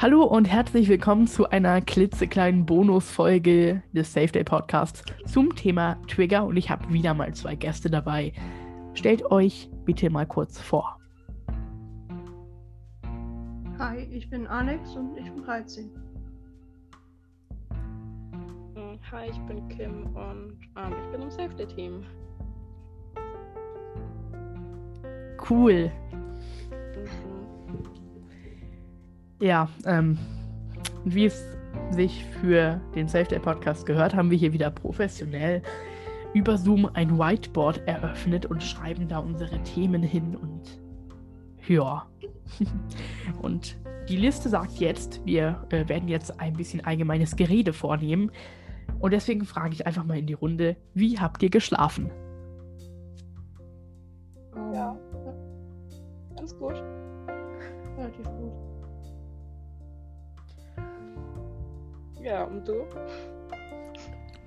Hallo und herzlich willkommen zu einer klitzekleinen Bonusfolge des Safe Day Podcasts zum Thema Trigger und ich habe wieder mal zwei Gäste dabei. Stellt euch bitte mal kurz vor. Hi, ich bin Alex und ich bin 13. Hm, Hi, ich bin Kim und ähm, ich bin im Safety Team. Cool. Ja, ähm, wie es sich für den Safe Day Podcast gehört, haben wir hier wieder professionell über Zoom ein Whiteboard eröffnet und schreiben da unsere Themen hin und ja. und die Liste sagt jetzt, wir äh, werden jetzt ein bisschen allgemeines Gerede vornehmen. Und deswegen frage ich einfach mal in die Runde, wie habt ihr geschlafen? Ja, und du?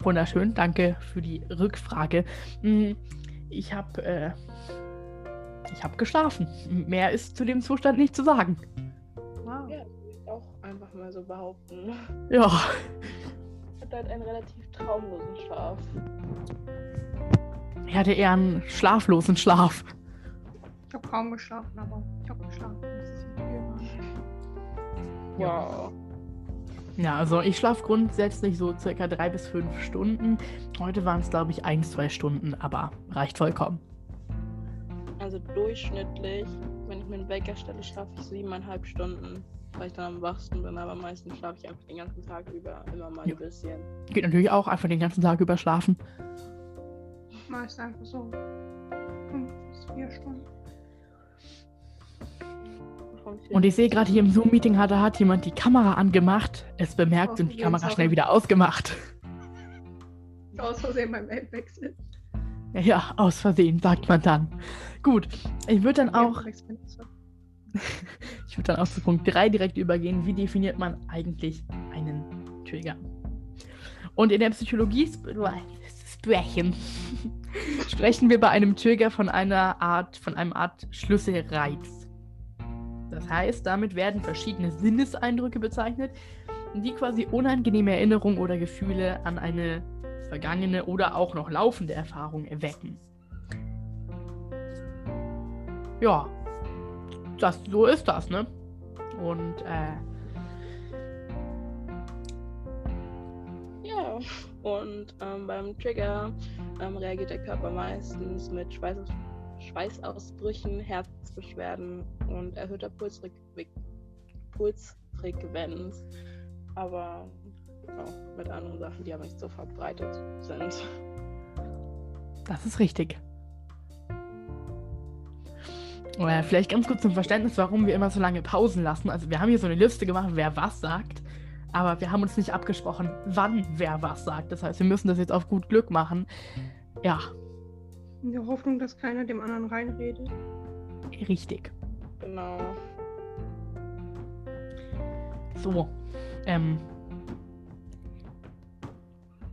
Wunderschön, danke für die Rückfrage. Hm, Ich habe äh, ich habe geschlafen. Mehr ist zu dem Zustand nicht zu sagen. Wow. Ja, würde ich auch einfach mal so behaupten. Ja, Ich hatte halt einen relativ traumlosen Schlaf. ich hatte eher einen schlaflosen Schlaf. Ich habe kaum geschlafen, aber ich habe geschlafen. Das ist viel. Wow. Ja, also ich schlafe grundsätzlich so circa drei bis fünf Stunden. Heute waren es, glaube ich, ein, zwei Stunden, aber reicht vollkommen. Also durchschnittlich, wenn ich mir einen Wecker stelle, schlafe ich siebeneinhalb Stunden, weil ich dann am wachsten bin, aber meistens schlafe ich einfach den ganzen Tag über immer mal Ja. ein bisschen. Geht natürlich auch einfach den ganzen Tag über schlafen. Meist einfach so. Fünf bis vier Stunden. Und ich sehe gerade hier im Zoom-Meeting hat, hat jemand die Kamera angemacht, es bemerkt und die Kamera schnell wieder ausgemacht. Aus Versehen beim Weltwechsel. Ja, ja, aus Versehen, sagt man dann. Gut, ich würde dann auch. Ich würde dann auch zu Punkt 3 direkt übergehen. Wie definiert man eigentlich einen Trigger? Und in der Psychologie sp sprechen, sprechen wir bei einem Trigger von einer Art, von einem Art Schlüsselreiz. Das heißt, damit werden verschiedene Sinneseindrücke bezeichnet, die quasi unangenehme Erinnerungen oder Gefühle an eine vergangene oder auch noch laufende Erfahrung erwecken. Ja, das, so ist das, ne? Und äh, Ja, und ähm, beim Trigger ähm, reagiert der Körper meistens mit Schweißaus Schweißausbrüchen, Herzbeschwerden und erhöhter Pulsfreq Pulsfrequenz. Aber auch mit anderen Sachen, die aber nicht so verbreitet sind. das ist richtig. Äh, vielleicht ganz kurz zum Verständnis, warum wir immer so lange Pausen lassen. Also wir haben hier so eine Liste gemacht, wer was sagt, aber wir haben uns nicht abgesprochen, wann wer was sagt. Das heißt, wir müssen das jetzt auf gut Glück machen. Ja, In der Hoffnung, dass keiner dem anderen reinredet. richtig. Genau. So, ähm,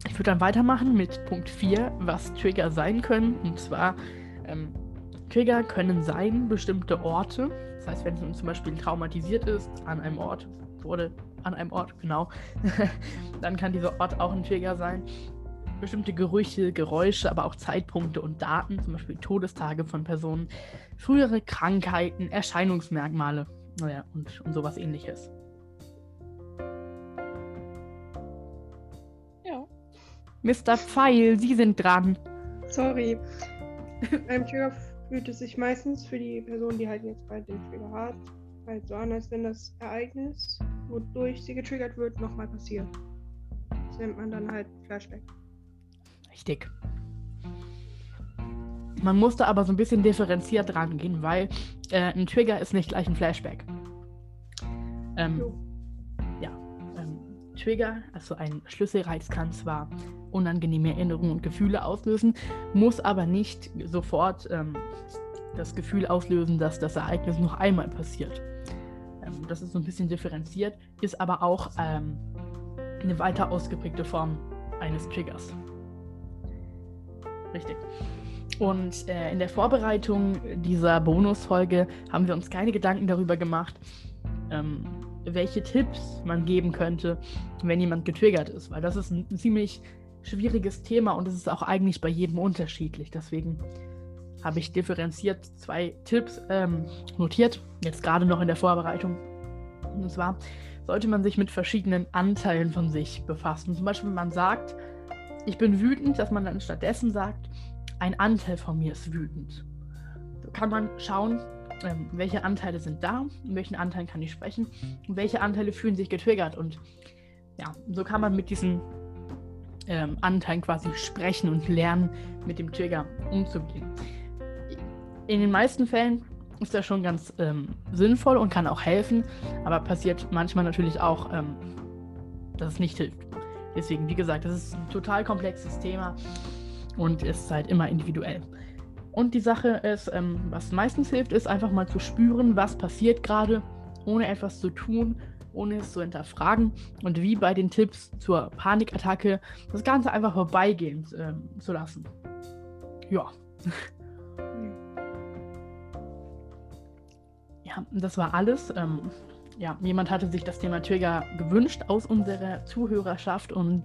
ich würde dann weitermachen mit Punkt 4, was Trigger sein können. Und zwar, ähm, Trigger können sein bestimmte Orte. Das heißt, wenn es zum Beispiel traumatisiert ist, an einem Ort, wurde an einem Ort, genau, dann kann dieser Ort auch ein Trigger sein. Bestimmte Gerüche, Geräusche, aber auch Zeitpunkte und Daten, zum Beispiel Todestage von Personen, frühere Krankheiten, Erscheinungsmerkmale, naja, und, und sowas ähnliches. Ja. Mr. Pfeil, Sie sind dran. Sorry. Beim Trigger fühlt es sich meistens für die Person, die halt jetzt bald den Trigger hat, halt so an, als wenn das Ereignis, wodurch sie getriggert wird, nochmal passiert. Das nennt man dann halt Flashback. Richtig. Man musste aber so ein bisschen differenziert rangehen, weil äh, ein Trigger ist nicht gleich ein Flashback. Ähm, ja, ähm, Trigger, also ein Schlüsselreiz kann zwar unangenehme Erinnerungen und Gefühle auslösen, muss aber nicht sofort ähm, das Gefühl auslösen, dass das Ereignis noch einmal passiert. Ähm, das ist so ein bisschen differenziert, ist aber auch ähm, eine weiter ausgeprägte Form eines Triggers. Richtig. Und äh, in der Vorbereitung dieser Bonusfolge haben wir uns keine Gedanken darüber gemacht, ähm, welche Tipps man geben könnte, wenn jemand getriggert ist, weil das ist ein ziemlich schwieriges Thema und es ist auch eigentlich bei jedem unterschiedlich. Deswegen habe ich differenziert zwei Tipps ähm, notiert, jetzt gerade noch in der Vorbereitung. Und zwar sollte man sich mit verschiedenen Anteilen von sich befassen. Zum Beispiel, wenn man sagt, ich bin wütend, dass man dann stattdessen sagt, ein Anteil von mir ist wütend. So kann man schauen, ähm, welche Anteile sind da, in welchen Anteilen kann ich sprechen und welche Anteile fühlen sich getriggert. Und ja, so kann man mit diesen ähm, Anteilen quasi sprechen und lernen, mit dem Trigger umzugehen. In den meisten Fällen ist das schon ganz ähm, sinnvoll und kann auch helfen, aber passiert manchmal natürlich auch, ähm, dass es nicht hilft. Deswegen, wie gesagt, das ist ein total komplexes Thema und ist halt immer individuell. Und die Sache ist, ähm, was meistens hilft, ist einfach mal zu spüren, was passiert gerade, ohne etwas zu tun, ohne es zu hinterfragen und wie bei den Tipps zur Panikattacke das Ganze einfach vorbeigehen ähm, zu lassen. Ja. ja, das war alles. Ähm, ja, jemand hatte sich das Thema Trigger gewünscht aus unserer Zuhörerschaft und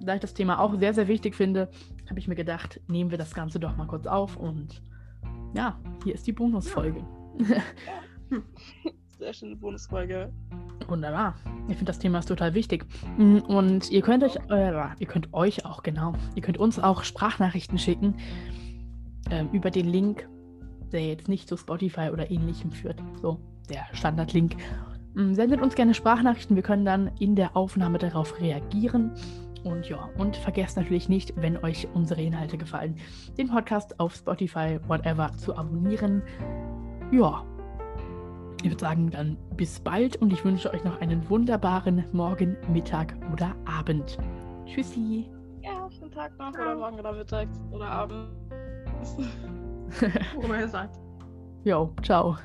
da ich das Thema auch sehr, sehr wichtig finde, habe ich mir gedacht, nehmen wir das Ganze doch mal kurz auf und ja, hier ist die Bonusfolge. Sehr schöne Bonusfolge. Wunderbar. Ich finde das Thema ist total wichtig. Mm, und ihr könnt euch, äh, ihr könnt euch auch, genau, ihr könnt uns auch Sprachnachrichten schicken äh, über den Link, der jetzt nicht zu Spotify oder ähnlichem führt. So, der Standardlink. Mm, sendet uns gerne Sprachnachrichten, wir können dann in der Aufnahme darauf reagieren. Und ja, und vergesst natürlich nicht, wenn euch unsere Inhalte gefallen, den Podcast auf Spotify, whatever, zu abonnieren. Ja, ich würde sagen, dann bis bald und ich wünsche euch noch einen wunderbaren Morgen, Mittag oder Abend. Tschüssi. Ja, schönen Tag noch oder morgen oder Mittag oder Abend. Wo man sagt. Jo, ciao.